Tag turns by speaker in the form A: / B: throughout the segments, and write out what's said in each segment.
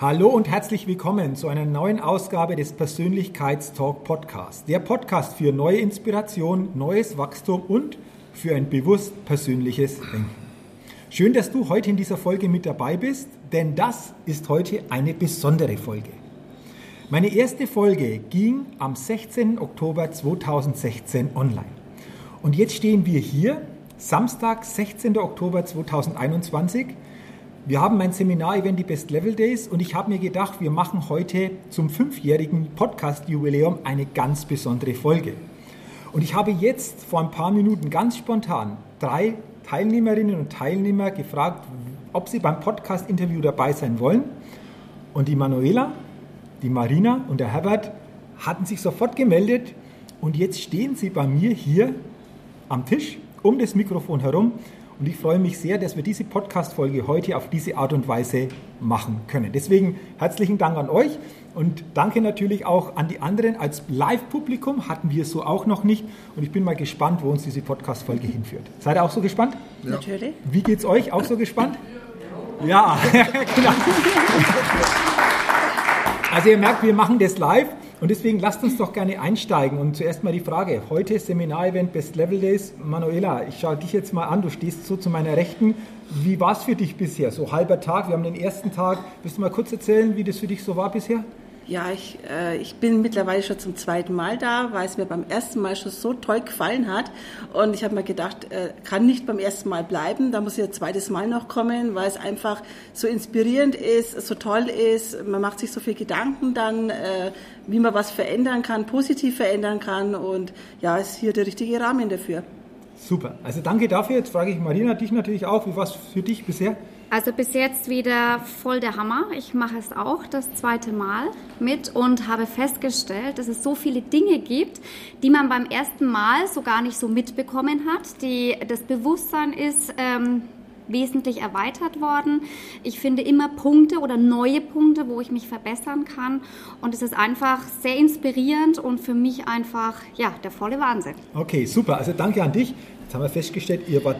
A: Hallo und herzlich willkommen zu einer neuen Ausgabe des Persönlichkeitstalk Podcasts. Der Podcast für neue Inspiration, neues Wachstum und für ein bewusst persönliches Denken. Schön, dass du heute in dieser Folge mit dabei bist, denn das ist heute eine besondere Folge. Meine erste Folge ging am 16. Oktober 2016 online. Und jetzt stehen wir hier, Samstag, 16. Oktober 2021 wir haben mein Seminar-Event, die Best Level Days, und ich habe mir gedacht, wir machen heute zum fünfjährigen Podcast-Jubiläum eine ganz besondere Folge. Und ich habe jetzt vor ein paar Minuten ganz spontan drei Teilnehmerinnen und Teilnehmer gefragt, ob sie beim Podcast-Interview dabei sein wollen. Und die Manuela, die Marina und der Herbert hatten sich sofort gemeldet und jetzt stehen sie bei mir hier am Tisch um das Mikrofon herum und ich freue mich sehr, dass wir diese Podcast-Folge heute auf diese Art und Weise machen können. Deswegen herzlichen Dank an euch und danke natürlich auch an die anderen. Als Live-Publikum hatten wir es so auch noch nicht. Und ich bin mal gespannt, wo uns diese Podcast-Folge hinführt. Seid ihr auch so gespannt?
B: Ja. Natürlich.
A: Wie geht's euch? Auch so gespannt? Ja, genau. Also ihr merkt, wir machen das live. Und deswegen lasst uns doch gerne einsteigen. Und zuerst mal die Frage. Heute Seminarevent Best Level Days. Manuela, ich schaue dich jetzt mal an. Du stehst so zu meiner Rechten. Wie war es für dich bisher? So halber Tag. Wir haben den ersten Tag. Willst du mal kurz erzählen, wie das für dich so war bisher?
B: Ja, ich, äh, ich bin mittlerweile schon zum zweiten Mal da, weil es mir beim ersten Mal schon so toll gefallen hat. Und ich habe mir gedacht, äh, kann nicht beim ersten Mal bleiben, da muss ich ein zweites Mal noch kommen, weil es einfach so inspirierend ist, so toll ist. Man macht sich so viel Gedanken dann, äh, wie man was verändern kann, positiv verändern kann. Und ja, ist hier der richtige Rahmen dafür.
A: Super. Also danke dafür. Jetzt frage ich Marina dich natürlich auch, wie war es für dich bisher?
C: Also bis jetzt wieder voll der Hammer. Ich mache es auch das zweite Mal mit und habe festgestellt, dass es so viele Dinge gibt, die man beim ersten Mal so gar nicht so mitbekommen hat. Die, das Bewusstsein ist ähm, wesentlich erweitert worden. Ich finde immer Punkte oder neue Punkte, wo ich mich verbessern kann. Und es ist einfach sehr inspirierend und für mich einfach ja der volle Wahnsinn.
A: Okay, super. Also danke an dich. Jetzt haben wir festgestellt, ihr wart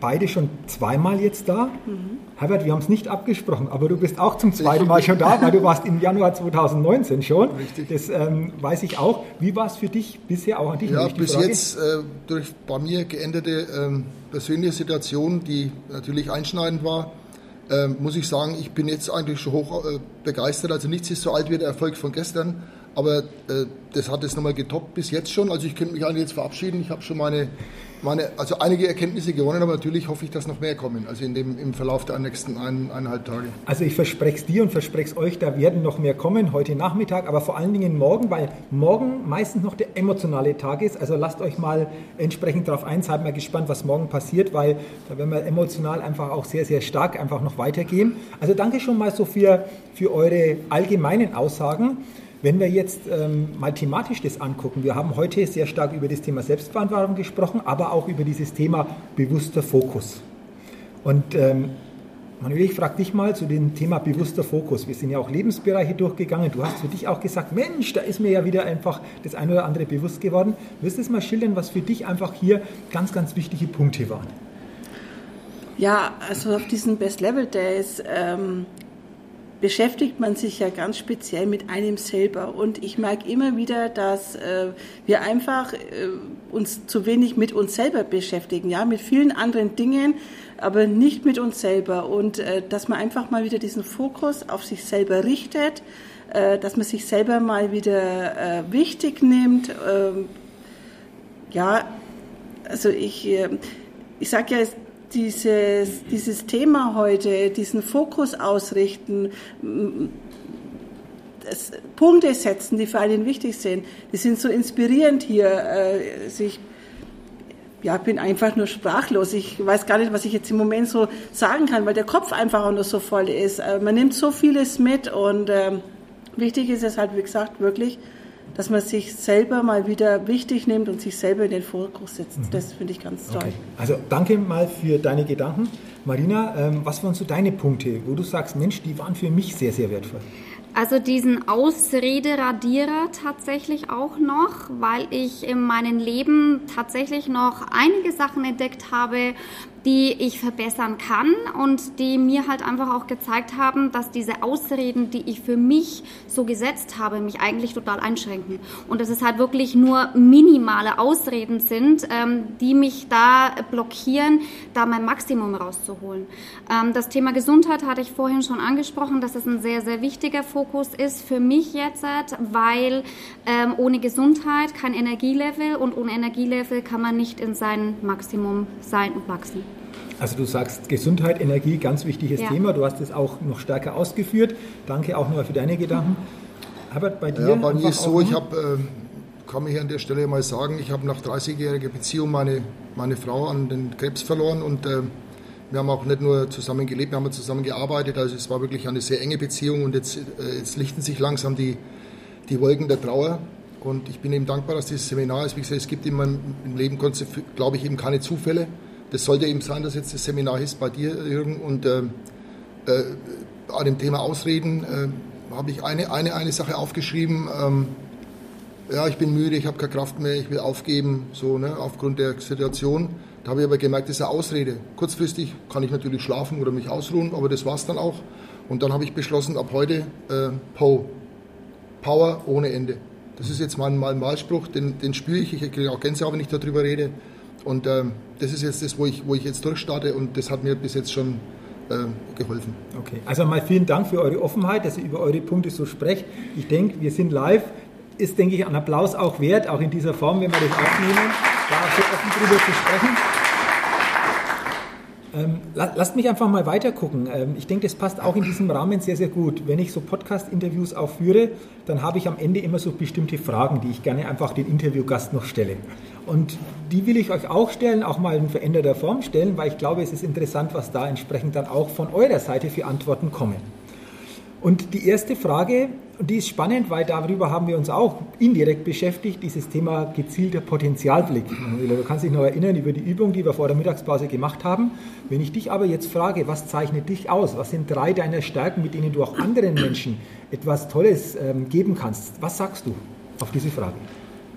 A: beide schon zweimal jetzt da. Mhm. Herbert, wir haben es nicht abgesprochen, aber du bist auch zum zweiten Mal schon da, weil du warst im Januar 2019 schon. Richtig. Das ähm, weiß ich auch. Wie war es für dich bisher auch an dich?
D: Ja, bis Frage? jetzt äh, durch bei mir geänderte ähm, persönliche Situation, die natürlich einschneidend war, äh, muss ich sagen, ich bin jetzt eigentlich schon hoch äh, begeistert. Also nichts ist so alt wie der Erfolg von gestern. Aber äh, das hat es nochmal getoppt bis jetzt schon. Also ich könnte mich eigentlich jetzt verabschieden. Ich habe schon meine meine, also einige Erkenntnisse gewonnen, aber natürlich hoffe ich, dass noch mehr kommen, also in dem, im Verlauf der nächsten ein, eineinhalb Tage.
A: Also ich verspreche es dir und verspreche es euch, da werden noch mehr kommen, heute Nachmittag, aber vor allen Dingen morgen, weil morgen meistens noch der emotionale Tag ist. Also lasst euch mal entsprechend darauf ein, seid mal gespannt, was morgen passiert, weil da werden wir emotional einfach auch sehr, sehr stark einfach noch weitergehen. Also danke schon mal so für eure allgemeinen Aussagen. Wenn wir jetzt ähm, mal thematisch das angucken, wir haben heute sehr stark über das Thema Selbstverantwortung gesprochen, aber auch über dieses Thema bewusster Fokus. Und ähm, Manuel, ich frage dich mal zu dem Thema bewusster Fokus. Wir sind ja auch Lebensbereiche durchgegangen. Du hast für dich auch gesagt, Mensch, da ist mir ja wieder einfach das eine oder andere bewusst geworden. Wirst du es mal schildern, was für dich einfach hier ganz, ganz wichtige Punkte waren?
B: Ja, also auf diesen Best Level Days ähm, beschäftigt man sich ja ganz speziell mit einem selber. Und ich merke immer wieder, dass äh, wir einfach äh, uns zu wenig mit uns selber beschäftigen, ja, mit vielen anderen Dingen, aber nicht mit uns selber. Und äh, dass man einfach mal wieder diesen Fokus auf sich selber richtet, äh, dass man sich selber mal wieder äh, wichtig nimmt. Ähm, ja, also ich, äh, ich sage ja, dieses, dieses Thema heute, diesen Fokus ausrichten, Punkte setzen, die für einen wichtig sind, die sind so inspirierend hier. Also ich ja, bin einfach nur sprachlos. Ich weiß gar nicht, was ich jetzt im Moment so sagen kann, weil der Kopf einfach auch nur so voll ist. Äh, man nimmt so vieles mit und ähm, wichtig ist es halt, wie gesagt, wirklich, dass man sich selber mal wieder wichtig nimmt und sich selber in den Fokus setzt. Mhm. Das finde ich ganz toll. Okay.
A: Also danke mal für deine Gedanken. Marina, ähm, was waren so deine Punkte, wo du sagst, Mensch, die waren für mich sehr, sehr wertvoll?
C: Also diesen Ausrederadierer tatsächlich auch noch, weil ich in meinem Leben tatsächlich noch einige Sachen entdeckt habe, die ich verbessern kann und die mir halt einfach auch gezeigt haben, dass diese Ausreden, die ich für mich so gesetzt habe, mich eigentlich total einschränken. Und dass es halt wirklich nur minimale Ausreden sind, ähm, die mich da blockieren, da mein Maximum rauszuholen. Ähm, das Thema Gesundheit hatte ich vorhin schon angesprochen, dass es ein sehr, sehr wichtiger Fokus ist für mich jetzt, weil ähm, ohne Gesundheit kein Energielevel und ohne Energielevel kann man nicht in sein Maximum sein und wachsen.
A: Also du sagst Gesundheit, Energie, ganz wichtiges ja. Thema. Du hast es auch noch stärker ausgeführt. Danke auch nochmal für deine Gedanken. Herbert, bei dir?
D: Ja, bei mir ist so, ich habe, äh, kann mich an der Stelle mal sagen, ich habe nach 30-jähriger Beziehung meine, meine Frau an den Krebs verloren und äh, wir haben auch nicht nur zusammen gelebt, wir haben zusammen gearbeitet. Also es war wirklich eine sehr enge Beziehung und jetzt, äh, jetzt lichten sich langsam die, die Wolken der Trauer. Und ich bin eben dankbar, dass dieses Seminar ist. Wie gesagt, es gibt in meinem Leben, glaube ich, eben keine Zufälle. Das sollte eben sein, dass jetzt das Seminar ist bei dir, Jürgen. Und äh, äh, an dem Thema Ausreden äh, habe ich eine, eine, eine Sache aufgeschrieben. Ähm, ja, ich bin müde, ich habe keine Kraft mehr, ich will aufgeben, so ne, aufgrund der Situation. Da habe ich aber gemerkt, das ist eine Ausrede. Kurzfristig kann ich natürlich schlafen oder mich ausruhen, aber das war es dann auch. Und dann habe ich beschlossen, ab heute äh, Po. Power ohne Ende. Das ist jetzt mein, mein Wahlspruch, den, den spüre ich. Ich kriege auch Gänsehaut, wenn ich darüber rede. Und äh, das ist jetzt das, wo ich, wo ich jetzt durchstarte und das hat mir bis jetzt schon äh, geholfen.
A: Okay, also mal vielen Dank für eure Offenheit, dass ihr über eure Punkte so sprecht. Ich denke, wir sind live. Ist, denke ich, ein Applaus auch wert, auch in dieser Form, wenn wir das aufnehmen, da so offen drüber zu sprechen. Ähm, lasst mich einfach mal weiter gucken. Ähm, ich denke, das passt auch in diesem Rahmen sehr, sehr gut. Wenn ich so Podcast-Interviews auch führe, dann habe ich am Ende immer so bestimmte Fragen, die ich gerne einfach den Interviewgast noch stelle. Und die will ich euch auch stellen, auch mal in veränderter Form stellen, weil ich glaube, es ist interessant, was da entsprechend dann auch von eurer Seite für Antworten kommen. Und die erste Frage, und die ist spannend, weil darüber haben wir uns auch indirekt beschäftigt, dieses Thema gezielter Potenzialblick. Du kannst dich noch erinnern über die Übung, die wir vor der Mittagspause gemacht haben. Wenn ich dich aber jetzt frage, was zeichnet dich aus? Was sind drei deiner Stärken, mit denen du auch anderen Menschen etwas Tolles ähm, geben kannst? Was sagst du auf diese Frage?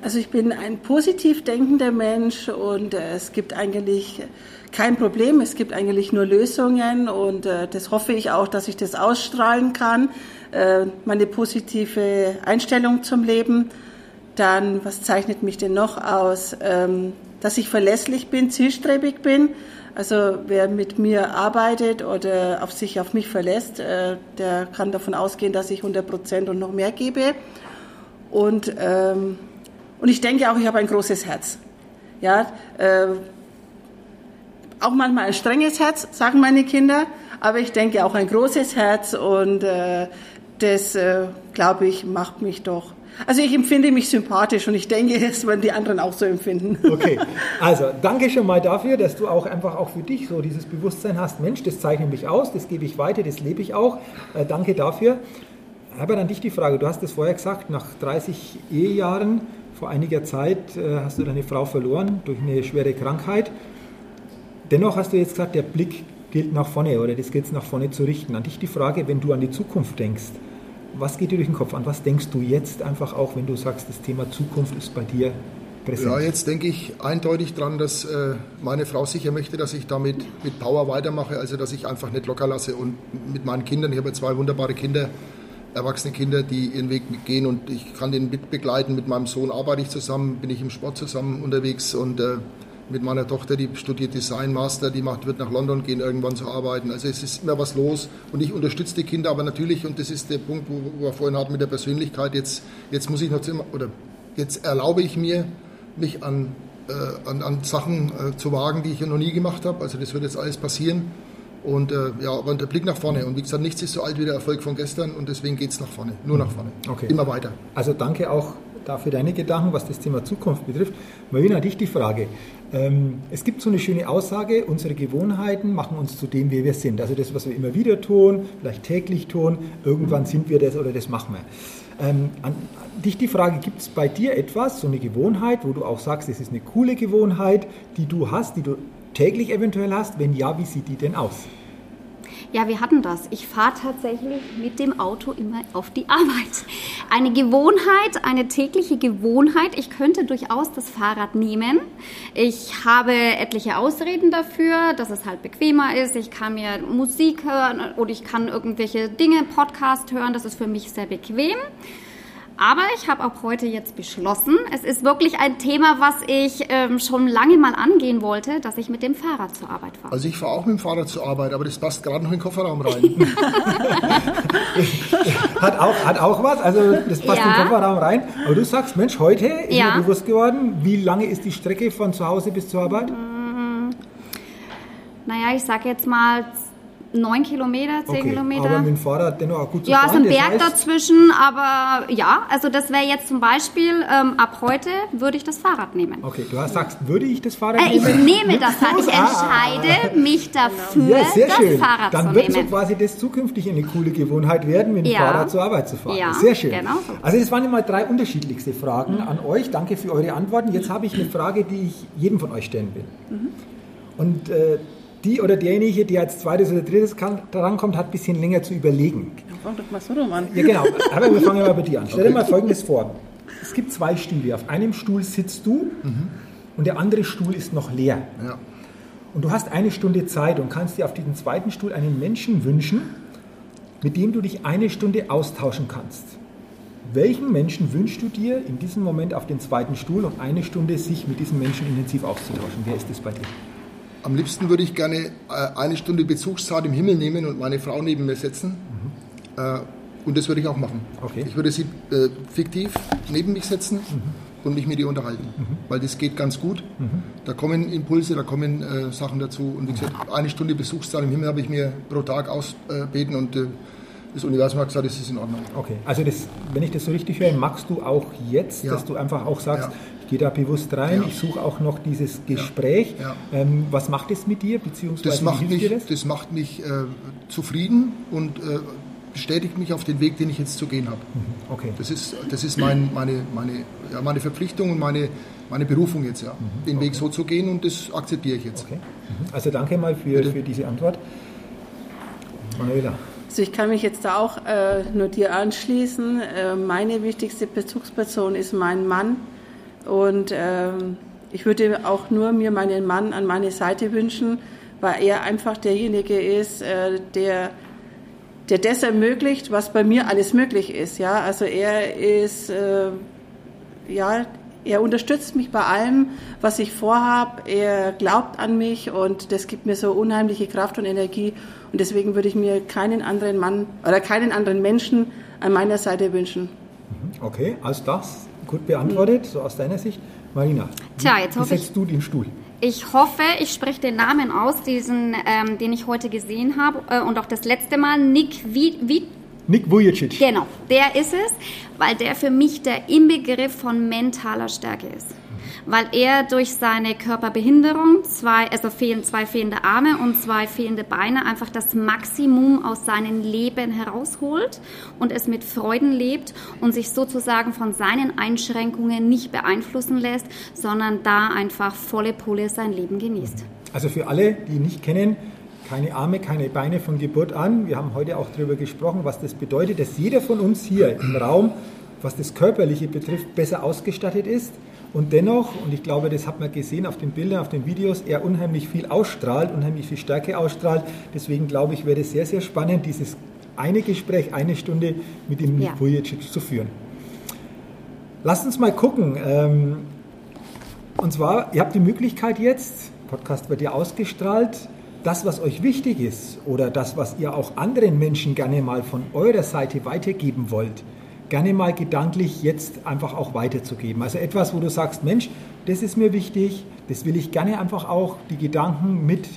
B: Also ich bin ein positiv denkender Mensch und äh, es gibt eigentlich kein Problem, es gibt eigentlich nur Lösungen und äh, das hoffe ich auch, dass ich das ausstrahlen kann, äh, meine positive Einstellung zum Leben. Dann, was zeichnet mich denn noch aus? Ähm, dass ich verlässlich bin, zielstrebig bin. Also wer mit mir arbeitet oder auf sich auf mich verlässt, äh, der kann davon ausgehen, dass ich 100 Prozent und noch mehr gebe. Und ähm, und ich denke auch, ich habe ein großes Herz. Ja, äh, auch manchmal ein strenges Herz, sagen meine Kinder, aber ich denke auch ein großes Herz und äh, das, äh, glaube ich, macht mich doch. Also ich empfinde mich sympathisch und ich denke, das werden die anderen auch so empfinden.
A: Okay, also danke schon mal dafür, dass du auch einfach auch für dich so dieses Bewusstsein hast, Mensch, das zeichnet mich aus, das gebe ich weiter, das lebe ich auch. Äh, danke dafür. Herbert, an dich die Frage, du hast es vorher gesagt, nach 30 Ehejahren vor einiger Zeit äh, hast du deine Frau verloren durch eine schwere Krankheit. Dennoch hast du jetzt gesagt, der Blick gilt nach vorne oder das gilt nach vorne zu richten. An dich die Frage, wenn du an die Zukunft denkst, was geht dir durch den Kopf an? Was denkst du jetzt einfach auch, wenn du sagst, das Thema Zukunft ist bei dir präsent?
D: Ja, jetzt denke ich eindeutig dran, dass äh, meine Frau sicher möchte, dass ich damit mit Power weitermache, also dass ich einfach nicht locker lasse und mit meinen Kindern, ich habe zwei wunderbare Kinder, erwachsene Kinder, die ihren Weg gehen und ich kann den mitbegleiten. Mit meinem Sohn arbeite ich zusammen, bin ich im Sport zusammen unterwegs und äh, mit meiner Tochter, die studiert Design Master, die macht, wird nach London gehen, irgendwann zu arbeiten. Also es ist immer was los und ich unterstütze die Kinder, aber natürlich, und das ist der Punkt, wo, wir vorhin hatten mit der Persönlichkeit, jetzt, jetzt muss ich noch immer, oder jetzt erlaube ich mir, mich an, äh, an, an Sachen äh, zu wagen, die ich noch nie gemacht habe. Also das wird jetzt alles passieren. Und äh, ja, aber der Blick nach vorne. Und wie gesagt, nichts ist so alt wie der Erfolg von gestern und deswegen geht es nach vorne. Nur nach vorne.
A: Okay.
D: Immer weiter.
A: Also danke auch dafür deine Gedanken, was das Thema Zukunft betrifft. Marina, dich die Frage. Ähm, es gibt so eine schöne Aussage, unsere Gewohnheiten machen uns zu dem, wie wir sind. Also das, was wir immer wieder tun, vielleicht täglich tun, irgendwann sind wir das oder das machen wir. Ähm, an, dich die Frage, gibt es bei dir etwas, so eine Gewohnheit, wo du auch sagst, das ist eine coole Gewohnheit, die du hast, die du täglich eventuell hast? Wenn ja, wie sieht die denn aus?
C: Ja, wir hatten das. Ich fahre tatsächlich mit dem Auto immer auf die Arbeit. Eine Gewohnheit, eine tägliche Gewohnheit. Ich könnte durchaus das Fahrrad nehmen. Ich habe etliche Ausreden dafür, dass es halt bequemer ist. Ich kann mir Musik hören oder ich kann irgendwelche Dinge, Podcast hören. Das ist für mich sehr bequem. Aber ich habe auch heute jetzt beschlossen, es ist wirklich ein Thema, was ich ähm, schon lange mal angehen wollte, dass ich mit dem Fahrrad zur Arbeit fahre.
D: Also ich fahre auch mit dem Fahrrad zur Arbeit, aber das passt gerade noch in den Kofferraum rein.
A: hat, auch, hat auch was, also das passt
C: Ja.
A: in den Kofferraum rein. Aber du sagst, Mensch, heute ist
C: Ja.
A: mir bewusst geworden, wie lange ist die Strecke von zu Hause bis zur Arbeit?
C: Naja, ich sage jetzt mal neun Kilometer, zehn Kilometer.
A: aber mit dem Fahrrad dennoch auch gut zu
C: Ja,
A: fahren.
C: ist ein Berg
A: heißt,
C: dazwischen, aber ja, also das wäre jetzt zum Beispiel, ähm, ab heute würde ich das Fahrrad nehmen.
A: Okay, du hast, sagst, würde ich das Fahrrad
C: Äh, ich
A: nehmen?
C: nehme das Fahrrad, ich
A: Ah.
C: entscheide mich dafür,
A: Ja, sehr
C: das
A: schön.
C: Fahrrad
A: Dann
C: zu
A: wird so
C: nehmen.
A: quasi das zukünftig eine coole Gewohnheit werden, mit dem
C: Ja.
A: Fahrrad zur Arbeit zu fahren.
C: Ja,
A: sehr schön.
C: genau so.
A: Also das waren immer drei unterschiedlichste Fragen an euch. Danke für eure Antworten. Jetzt habe ich eine Frage, die ich jedem von euch stellen will.
C: Mhm.
A: Und äh, die oder derjenige, der als zweites oder drittes kann, drankommt, hat ein bisschen länger zu überlegen.
B: Fang doch mal so rum an.
A: Ja, genau. Aber wir fangen mal bei dir an. Stell dir mal Folgendes vor. Es gibt zwei Stühle. Auf einem Stuhl sitzt du und der andere Stuhl ist noch leer.
D: ja.
A: Und du hast eine Stunde Zeit und kannst dir auf diesem zweiten Stuhl einen Menschen wünschen, mit dem du dich eine Stunde austauschen kannst. Welchen Menschen wünschst du dir in diesem Moment auf den zweiten Stuhl und eine Stunde sich mit diesem Menschen intensiv auszutauschen? Wer ist das bei dir?
D: Am liebsten würde ich gerne äh, eine Stunde Bezugszeit im Himmel nehmen und meine Frau neben mir setzen. Äh, Und das würde ich auch machen.
A: Okay.
D: Ich würde sie äh, fiktiv neben mich setzen und mich mit ihr unterhalten. Weil das geht ganz gut. Da kommen Impulse, da kommen äh, Sachen dazu. Und wie gesagt, eine Stunde Besuchszeit im Himmel habe ich mir pro Tag ausbeten und äh, das Universum hat gesagt, das ist in Ordnung.
A: Okay, also das, wenn ich das so richtig höre, magst du auch jetzt,
D: Ja.
A: dass du einfach auch sagst,
D: Ja.
A: Ich gehe da bewusst rein,
D: Ja.
A: ich suche auch noch dieses Gespräch.
D: Ja.
A: Ähm, was macht es mit dir, beziehungsweise
D: Das macht mich,
A: dir das?
D: das macht mich äh, zufrieden und äh, bestätigt mich auf den Weg, den ich jetzt zu gehen habe.
A: Okay.
D: Das ist, das ist mein, meine, meine, ja, meine Verpflichtung und meine, meine Berufung jetzt, ja. Den Weg so zu gehen und das akzeptiere ich jetzt.
A: okay. Mhm. Also danke mal für,
D: Bitte.
A: für diese Antwort. Manuela.
B: Also ich kann mich jetzt da auch äh, nur dir anschließen. Äh, meine wichtigste Bezugsperson ist mein Mann und ähm, ich würde auch nur mir meinen Mann an meine Seite wünschen, weil er einfach derjenige ist, äh, der der das ermöglicht, was bei mir alles möglich ist. Ja, also er ist äh, ja, er unterstützt mich bei allem, was ich vorhabe. Er glaubt an mich und das gibt mir so unheimliche Kraft und Energie. Und deswegen würde ich mir keinen anderen Mann oder keinen anderen Menschen an meiner Seite wünschen.
A: Okay, also das gut beantwortet, so aus deiner Sicht. Marina,
C: Tja, jetzt
A: wie
C: hoffe ich-
A: setzt du den Stuhl?
C: Ich hoffe, ich spreche den Namen aus, diesen, ähm, den ich heute gesehen habe äh, und auch das letzte Mal, Nick wie, wie
A: Nick Vujicic.
C: Genau, der ist es, weil der für mich der Inbegriff von mentaler Stärke ist. Weil er durch seine Körperbehinderung, zwei, also fehlen, zwei fehlende Arme und zwei fehlende Beine, einfach das Maximum aus seinem Leben herausholt und es mit Freuden lebt und sich sozusagen von seinen Einschränkungen nicht beeinflussen lässt, sondern da einfach volle Pulle sein Leben genießt.
A: Also für alle, die nicht kennen, keine Arme, keine Beine von Geburt an. Wir haben heute auch darüber gesprochen, was das bedeutet, dass jeder von uns hier im Raum, was das Körperliche betrifft, besser ausgestattet ist. Und dennoch, und ich glaube, das hat man gesehen auf den Bildern, auf den Videos, er unheimlich viel ausstrahlt, unheimlich viel Stärke ausstrahlt. Deswegen glaube ich, wäre es sehr, sehr spannend, dieses eine Gespräch, eine Stunde mit dem
C: Ja.
A: Vujicic zu führen. Lasst uns mal gucken. Ähm, Und zwar, ihr habt die Möglichkeit jetzt, Podcast wird ja ausgestrahlt, das, was euch wichtig ist oder das, was ihr auch anderen Menschen gerne mal von eurer Seite weitergeben wollt, gerne mal gedanklich jetzt einfach auch weiterzugeben. Also etwas, wo du sagst, Mensch, das ist mir wichtig, das will ich gerne einfach auch die Gedanken mit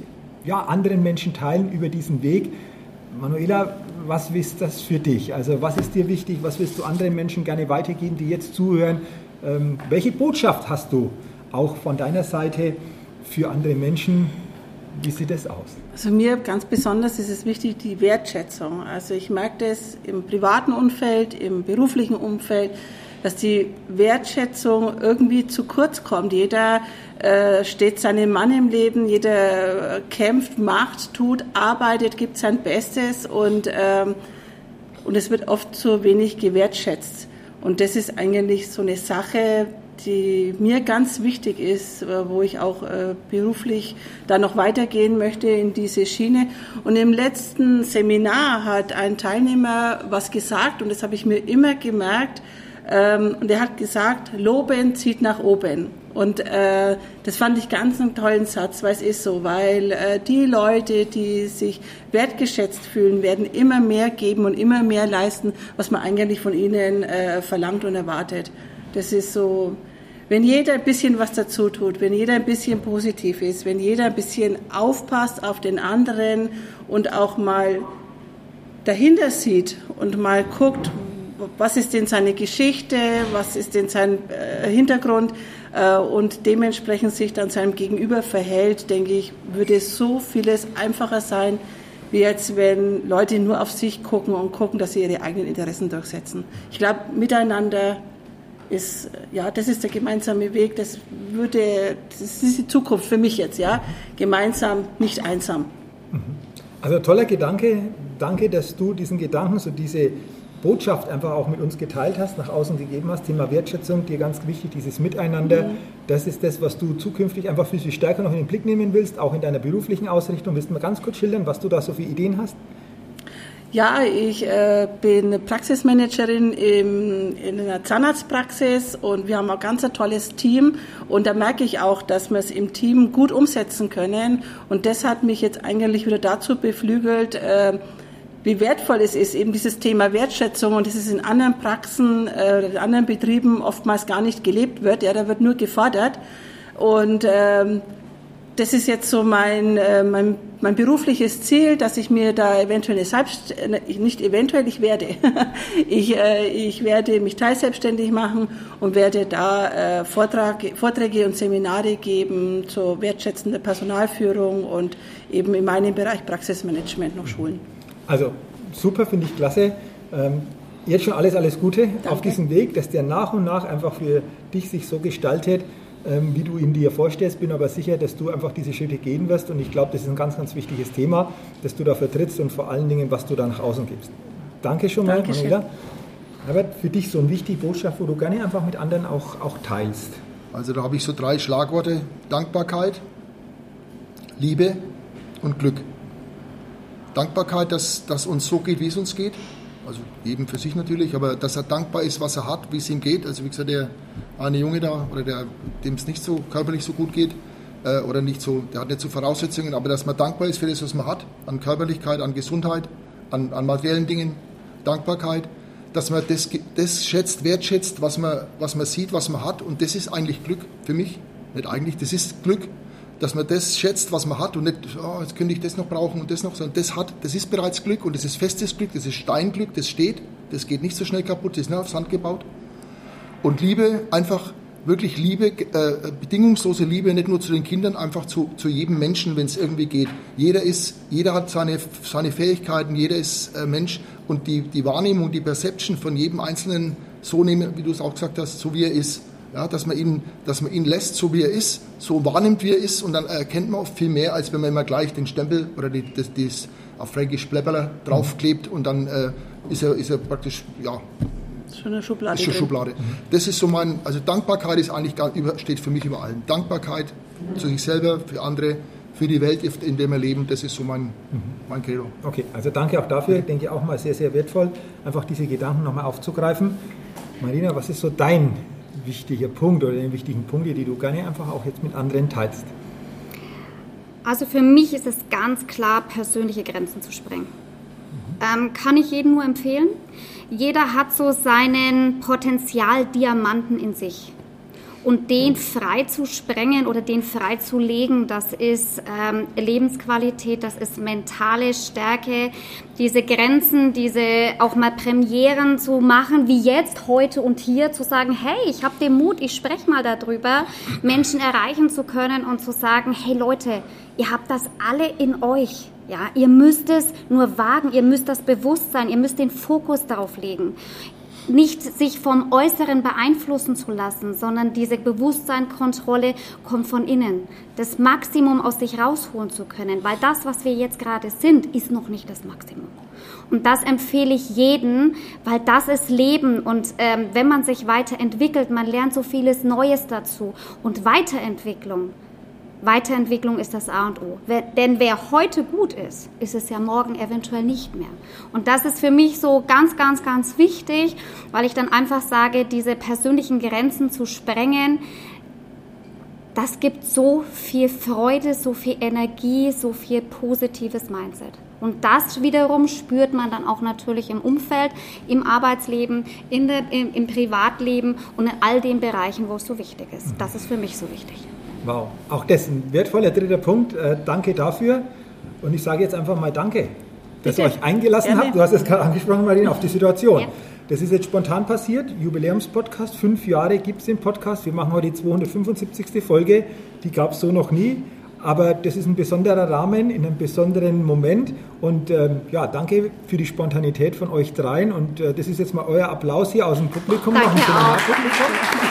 A: ja, anderen Menschen teilen über diesen Weg. Manuela, was ist das für dich? Also was ist dir wichtig? Was willst du anderen Menschen gerne weitergeben, die jetzt zuhören? Ähm, welche Botschaft hast du auch von deiner Seite für andere Menschen? Wie sieht das aus?
B: Also mir ganz besonders ist es wichtig, die Wertschätzung. Also ich merke das im privaten Umfeld, im beruflichen Umfeld, dass die Wertschätzung irgendwie zu kurz kommt. Jeder äh, steht seinem Mann im Leben, jeder kämpft, macht, tut, arbeitet, gibt sein Bestes und, ähm, und es wird oft zu wenig gewertschätzt. Und das ist eigentlich so eine Sache, die mir ganz wichtig ist, äh, wo ich auch äh, beruflich da noch weitergehen möchte in diese Schiene. Und im letzten Seminar hat ein Teilnehmer was gesagt und das habe ich mir immer gemerkt. Ähm, und er hat gesagt, Loben zieht nach oben. Und äh, das fand ich ganz einen tollen Satz, weil es ist so, weil die Leute, die sich wertgeschätzt fühlen, werden immer mehr geben und immer mehr leisten, was man eigentlich von ihnen verlangt und erwartet. Das ist so, wenn jeder ein bisschen was dazu tut, wenn jeder ein bisschen positiv ist, wenn jeder ein bisschen aufpasst auf den anderen und auch mal dahinter sieht und mal guckt, was ist denn seine Geschichte, was ist denn sein äh, Hintergrund äh, und dementsprechend sich dann seinem Gegenüber verhält, denke ich, würde so vieles einfacher sein, wie jetzt, wenn Leute nur auf sich gucken und gucken, dass sie ihre eigenen Interessen durchsetzen. Ich glaube, miteinander ist, ja, das ist der gemeinsame Weg, das würde, das ist die Zukunft für mich jetzt, ja, gemeinsam, nicht einsam.
A: Also toller Gedanke, danke, dass du diesen Gedanken, so diese Botschaft einfach auch mit uns geteilt hast, nach außen gegeben hast, Thema Wertschätzung, dir ganz wichtig, dieses Miteinander, mhm. das ist das, was du zukünftig einfach viel, viel stärker noch in den Blick nehmen willst, auch in deiner beruflichen Ausrichtung. Willst du mal ganz kurz schildern, was du da so für Ideen hast?
B: Ja, ich äh, bin Praxismanagerin im, in einer Zahnarztpraxis und wir haben ein ganz ein tolles Team. Und da merke ich auch, dass wir es im Team gut umsetzen können. Und das hat mich jetzt eigentlich wieder dazu beflügelt, äh, wie wertvoll es ist, eben dieses Thema Wertschätzung. Und das ist in anderen Praxen, äh, in anderen Betrieben oftmals gar nicht gelebt wird, ja, da wird nur gefordert. Und ähm, das ist jetzt so mein, äh, mein, mein berufliches Ziel, dass ich mir da eventuell selbst, äh, nicht eventuell, ich werde, ich, äh, ich werde mich teilselbstständig machen und werde da äh, Vortrag, Vorträge und Seminare geben zur wertschätzenden Personalführung und eben in meinem Bereich Praxismanagement noch schulen.
A: Also super, finde ich klasse. Ähm, jetzt schon alles, alles Gute
B: Danke.
A: auf diesem Weg, dass der nach und nach einfach für dich sich so gestaltet, wie du ihn dir vorstellst. Bin aber sicher, dass du einfach diese Schritte gehen wirst und ich glaube, das ist ein ganz, ganz wichtiges Thema, das du da vertrittst und vor allen Dingen, was du da nach außen gibst. Danke schon mal,
B: Dankeschön.
A: Manuela. Herbert, für dich so eine wichtige Botschaft, wo du gerne einfach mit anderen auch, auch teilst.
D: Also da habe ich so drei Schlagworte. Dankbarkeit, Liebe und Glück. Dankbarkeit, dass, dass uns so geht, wie es uns geht. Also jedem für sich natürlich, aber dass er dankbar ist, was er hat, wie es ihm geht. Also wie gesagt, der eine Junge da, oder der, dem es nicht so körperlich so gut geht, äh, oder nicht so, der hat nicht so Voraussetzungen, aber dass man dankbar ist für das, was man hat, an Körperlichkeit, an Gesundheit, an, an materiellen Dingen, Dankbarkeit, dass man das, das schätzt, wertschätzt, was man, was man sieht, was man hat. Und das ist eigentlich Glück für mich. Nicht eigentlich, das ist Glück, dass man das schätzt, was man hat und nicht, oh, jetzt könnte ich das noch brauchen und das noch, sondern das hat, das ist bereits Glück und das ist festes Glück, das ist Steinglück, das steht, das geht nicht so schnell kaputt, das ist nicht auf Sand gebaut. Und Liebe, einfach wirklich Liebe, äh, bedingungslose Liebe, nicht nur zu den Kindern, einfach zu, zu jedem Menschen, wenn es irgendwie geht. Jeder ist, jeder hat seine, seine Fähigkeiten, jeder ist äh, Mensch und die, die Wahrnehmung, die Perception von jedem Einzelnen so nehmen, wie du es auch gesagt hast, so wie er ist. Ja, dass, man ihn, dass man ihn lässt, so wie er ist, so wahrnimmt, wie er ist und dann erkennt man oft viel mehr, als wenn man immer gleich den Stempel oder die, das, das auf Fränkisch Plebberler draufklebt und dann äh, ist, er, ist er praktisch, ja,
B: Schon eine Schublade.
D: ist schon. Schublade. Das ist so mein, also Dankbarkeit ist eigentlich gar, über, steht für mich über allem. Dankbarkeit zu sich selber, für andere, für die Welt, in der wir leben, das ist so mein, mein Credo.
A: Okay, also danke auch dafür. Ich denke auch mal sehr, sehr wertvoll, einfach diese Gedanken nochmal aufzugreifen. Marina, was ist so dein wichtiger Punkt oder die wichtigen Punkte, die du gerne einfach auch jetzt mit anderen teilst?
C: Also für mich ist es ganz klar, persönliche Grenzen zu sprengen. Ähm, kann ich jedem nur empfehlen. Jeder hat so seinen Potenzialdiamanten in sich. Und den frei zu sprengen oder den frei zu legen, das ist ähm, Lebensqualität, das ist mentale Stärke, diese Grenzen, diese auch mal Premieren zu machen, wie jetzt, heute und hier, zu sagen, hey, ich habe den Mut, ich spreche mal darüber, Menschen erreichen zu können und zu sagen, hey Leute, ihr habt das alle in euch. Ja, ihr müsst es nur wagen, ihr müsst das Bewusstsein, ihr müsst den Fokus darauf legen nicht sich vom Äußeren beeinflussen zu lassen, sondern diese Bewusstseinkontrolle kommt von innen. Das Maximum aus sich rausholen zu können, weil das, was wir jetzt gerade sind, ist noch nicht das Maximum. Und das empfehle ich jedem, weil das ist Leben. Und ähm, wenn man sich weiterentwickelt, man lernt so vieles Neues dazu. Und Weiterentwicklung Weiterentwicklung ist das A und O. Denn wer heute gut ist, ist es ja morgen eventuell nicht mehr. Und das ist für mich so ganz, ganz, ganz wichtig, weil ich dann einfach sage, diese persönlichen Grenzen zu sprengen, das gibt so viel Freude, so viel Energie, so viel positives Mindset. Und das wiederum spürt man dann auch natürlich im Umfeld, im Arbeitsleben, in der, im, im Privatleben und in all den Bereichen, wo es so wichtig ist. Das ist für mich so wichtig.
A: Wow, auch das ein wertvoller dritter Punkt. Äh, danke dafür. Und ich sage jetzt einfach mal Danke, dass Bitte. ihr euch eingelassen Gerne. habt. Du hast es gerade angesprochen, Marlene, auf die Situation. Ja. Das ist jetzt spontan passiert. Jubiläumspodcast. Fünf Jahre gibt es den Podcast. Wir machen heute die 275. Folge. Die gab es so noch nie. Aber das ist ein besonderer Rahmen in einem besonderen Moment. Und ähm, ja, danke für die Spontanität von euch dreien. Und äh, das ist jetzt mal euer Applaus hier aus dem Publikum.
C: Danke auch.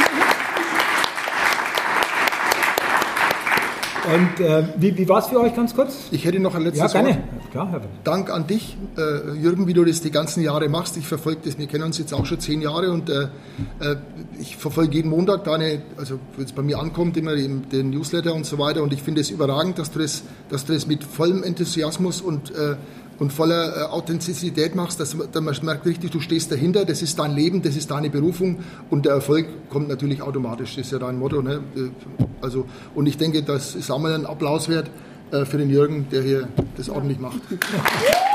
A: Und äh, wie, wie war es für euch ganz kurz?
D: Ich hätte noch ein letztes
A: ja, gerne. Klar, Herr
D: Dank an dich, äh, Jürgen, wie du das die ganzen Jahre machst. Ich verfolge das, wir kennen uns jetzt auch schon zehn Jahre und äh, äh ich verfolge jeden Montag deine, also wenn es bei mir ankommt, immer den, den, Newsletter und so weiter. Und ich finde es überragend, dass du das, dass du das mit vollem Enthusiasmus und äh, und voller äh, Authentizität machst, dass man merkt richtig, du stehst dahinter, das ist dein Leben, das ist deine Berufung und der Erfolg kommt natürlich automatisch, das ist ja dein Motto. Ne? Äh, also, und ich denke, das ist auch mal ein Applaus wert äh, für den Jürgen, der hier das ordentlich macht.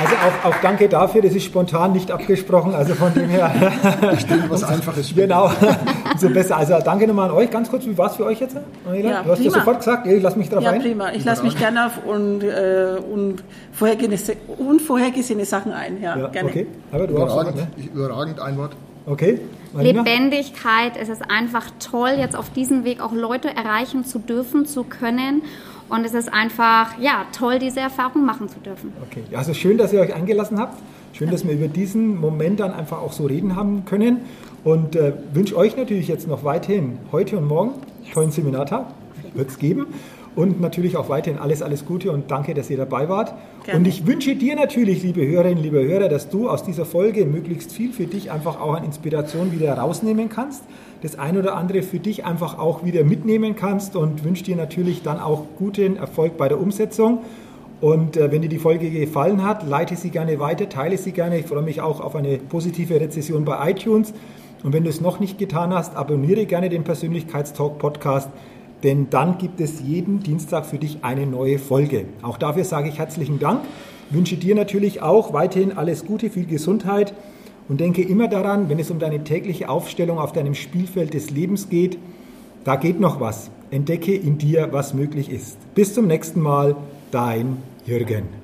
A: Also auch, auch, danke dafür, das ist spontan nicht abgesprochen, also von dem her.
D: Ich denke, was Einfaches.
A: Spielen. Genau, so besser. Also danke nochmal an euch. Ganz kurz, wie war es für euch jetzt,
B: Manuela? Ja,
A: du hast ja sofort gesagt, ich lasse mich drauf
B: ja,
A: ein.
B: Ja, prima. Ich lasse mich gerne auf und, äh, und unvorhergesehene Sachen ein. Ja, ja gerne. Okay.
D: Aber du überragend, auch ne? überragend, ein Wort.
A: Okay.
C: Marina? Lebendigkeit, es ist einfach toll, jetzt auf diesem Weg auch Leute erreichen zu dürfen, zu können. Und es ist einfach, ja, toll, diese Erfahrung machen zu dürfen.
A: Okay, also schön, dass ihr euch eingelassen habt. Schön, dass wir über diesen Moment dann einfach auch so reden haben können. Und äh, wünsche euch natürlich jetzt noch weiterhin heute und morgen yes. tollen Seminartag. Wird es geben. Und natürlich auch weiterhin alles, alles Gute und danke, dass ihr dabei wart. Gerne. Und ich wünsche dir natürlich, liebe Hörerinnen, liebe Hörer, dass du aus dieser Folge möglichst viel für dich einfach auch an Inspiration wieder rausnehmen kannst. Das ein oder andere für dich einfach auch wieder mitnehmen kannst und wünsche dir natürlich dann auch guten Erfolg bei der Umsetzung. Und äh, wenn dir die Folge gefallen hat, leite sie gerne weiter, teile sie gerne. Ich freue mich auch auf eine positive Rezession bei iTunes. Und wenn du es noch nicht getan hast, abonniere gerne den Persönlichkeitstalk Podcast denn dann gibt es jeden Dienstag für dich eine neue Folge. Auch dafür sage ich herzlichen Dank. Wünsche dir natürlich auch weiterhin alles Gute, viel Gesundheit und denke immer daran, wenn es um deine tägliche Aufstellung auf deinem Spielfeld des Lebens geht, da geht noch was. Entdecke in dir, was möglich ist. Bis zum nächsten Mal, dein Jürgen.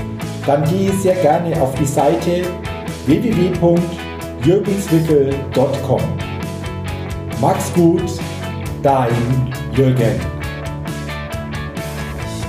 A: dann gehe sehr gerne auf die Seite www.jürgenswickel.com. Max gut, dein Jürgen.